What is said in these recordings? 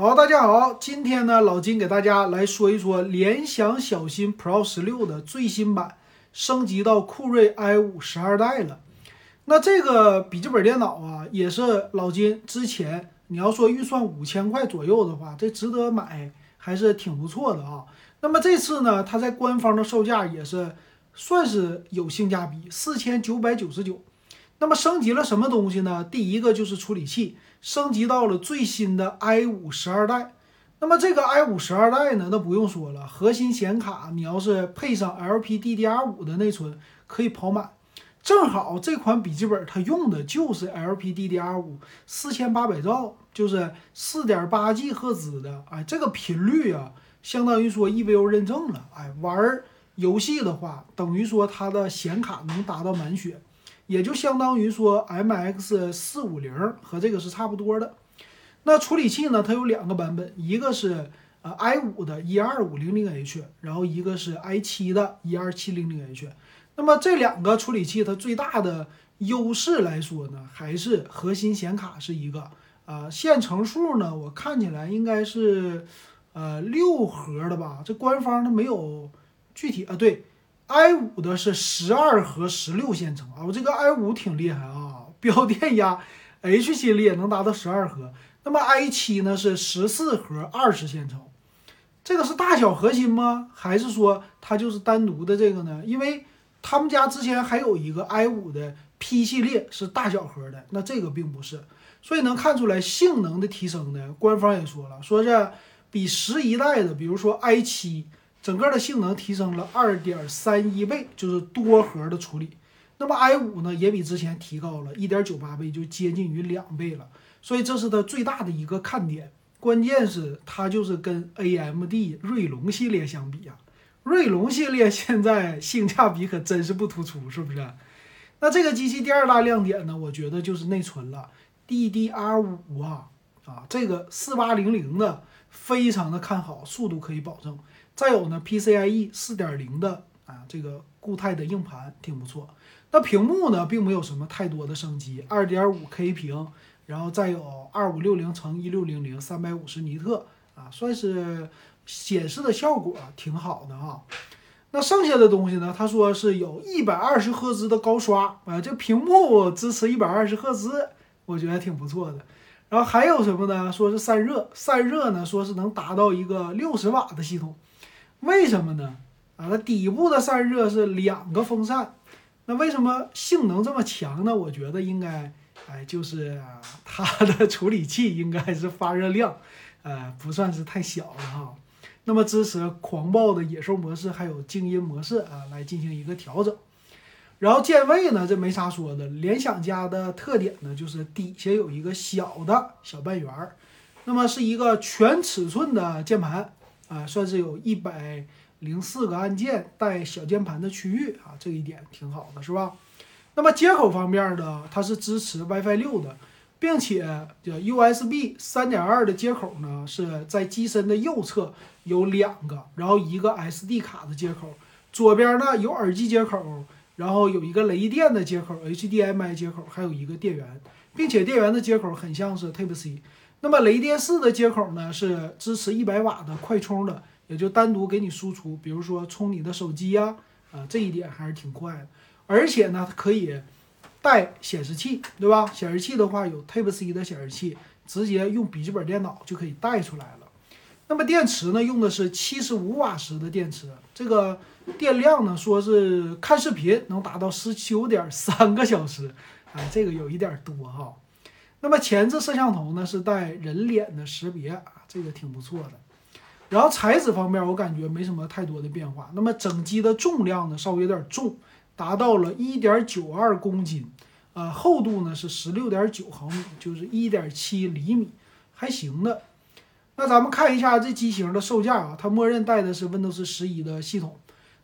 好，大家好，今天呢，老金给大家来说一说联想小新 Pro 十六的最新版升级到酷睿 i 五十二代了。那这个笔记本电脑啊，也是老金之前你要说预算五千块左右的话，这值得买，还是挺不错的啊。那么这次呢，它在官方的售价也是算是有性价比，四千九百九十九。那么升级了什么东西呢？第一个就是处理器，升级到了最新的 i 五十二代。那么这个 i 五十二代呢，那不用说了，核心显卡你要是配上 LPDDR5 的内存，可以跑满。正好这款笔记本它用的就是 LPDDR5，四千八百兆，就是四点八 G 赫兹的，哎，这个频率啊，相当于说 EVO 认证了，哎，玩游戏的话，等于说它的显卡能达到满血。也就相当于说，MX 四五零和这个是差不多的。那处理器呢？它有两个版本，一个是呃 i 五的一二五零零 H，然后一个是 i 七的一二七零零 H。那么这两个处理器它最大的优势来说呢，还是核心显卡是一个啊，线程数呢，我看起来应该是呃六核的吧？这官方它没有具体啊，对。I 五的是十二核十六线程啊，我这个 i 五挺厉害啊，标电压 H 系列能达到十二核。那么 i 七呢是十四核二十线程，这个是大小核心吗？还是说它就是单独的这个呢？因为他们家之前还有一个 i 五的 P 系列是大小核的，那这个并不是，所以能看出来性能的提升呢。官方也说了，说是比十一代的，比如说 i 七。整个的性能提升了二点三一倍，就是多核的处理。那么 i 五呢，也比之前提高了一点九八倍，就接近于两倍了。所以这是它最大的一个看点。关键是它就是跟 AMD 锐龙系列相比啊，锐龙系列现在性价比可真是不突出，是不是？那这个机器第二大亮点呢，我觉得就是内存了，DDR 五啊啊，这个四八零零的非常的看好，速度可以保证。再有呢，PCIe 四点零的啊，这个固态的硬盘挺不错。那屏幕呢，并没有什么太多的升级，二点五 K 屏，然后再有二五六零乘一六零零，三百五十尼特啊，算是显示的效果挺好的哈。那剩下的东西呢，他说是有一百二十赫兹的高刷啊，这屏幕支持一百二十赫兹，我觉得挺不错的。然后还有什么呢？说是散热，散热呢，说是能达到一个六十瓦的系统。为什么呢？啊，它底部的散热是两个风扇，那为什么性能这么强呢？我觉得应该，哎，就是它的处理器应该是发热量，呃，不算是太小了哈。那么支持狂暴的野兽模式，还有静音模式啊，来进行一个调整。然后键位呢，这没啥说的。联想家的特点呢，就是底下有一个小的小半圆儿，那么是一个全尺寸的键盘。啊，算是有一百零四个按键带小键盘的区域啊，这一点挺好的，是吧？那么接口方面呢，它是支持 WiFi 六的，并且叫 USB 三点二的接口呢是在机身的右侧有两个，然后一个 SD 卡的接口，左边呢有耳机接口，然后有一个雷电的接口，HDMI 接口，还有一个电源，并且电源的接口很像是 Type C。那么雷电四的接口呢，是支持一百瓦的快充的，也就单独给你输出，比如说充你的手机呀，啊，这一点还是挺快的。而且呢，它可以带显示器，对吧？显示器的话有 Type C 的显示器，直接用笔记本电脑就可以带出来了。那么电池呢，用的是七十五瓦时的电池，这个电量呢，说是看视频能达到十九点三个小时，啊，这个有一点多哈。那么前置摄像头呢是带人脸的识别啊，这个挺不错的。然后材质方面，我感觉没什么太多的变化。那么整机的重量呢稍微有点重，达到了一点九二公斤，呃，厚度呢是十六点九毫米，就是一点七厘米，还行的。那咱们看一下这机型的售价啊，它默认带的是 Windows 十一的系统。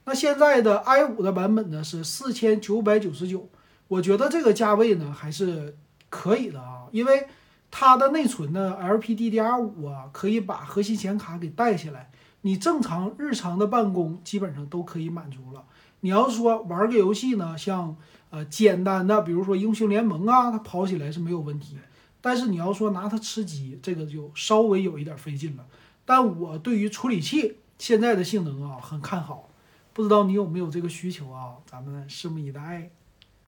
那现在的 i 五的版本呢是四千九百九十九，我觉得这个价位呢还是。可以的啊，因为它的内存呢，LPDDR5 啊，可以把核心显卡给带起来，你正常日常的办公基本上都可以满足了。你要说玩个游戏呢，像呃简单的，比如说英雄联盟啊，它跑起来是没有问题。但是你要说拿它吃鸡，这个就稍微有一点费劲了。但我对于处理器现在的性能啊很看好，不知道你有没有这个需求啊？咱们拭目以待。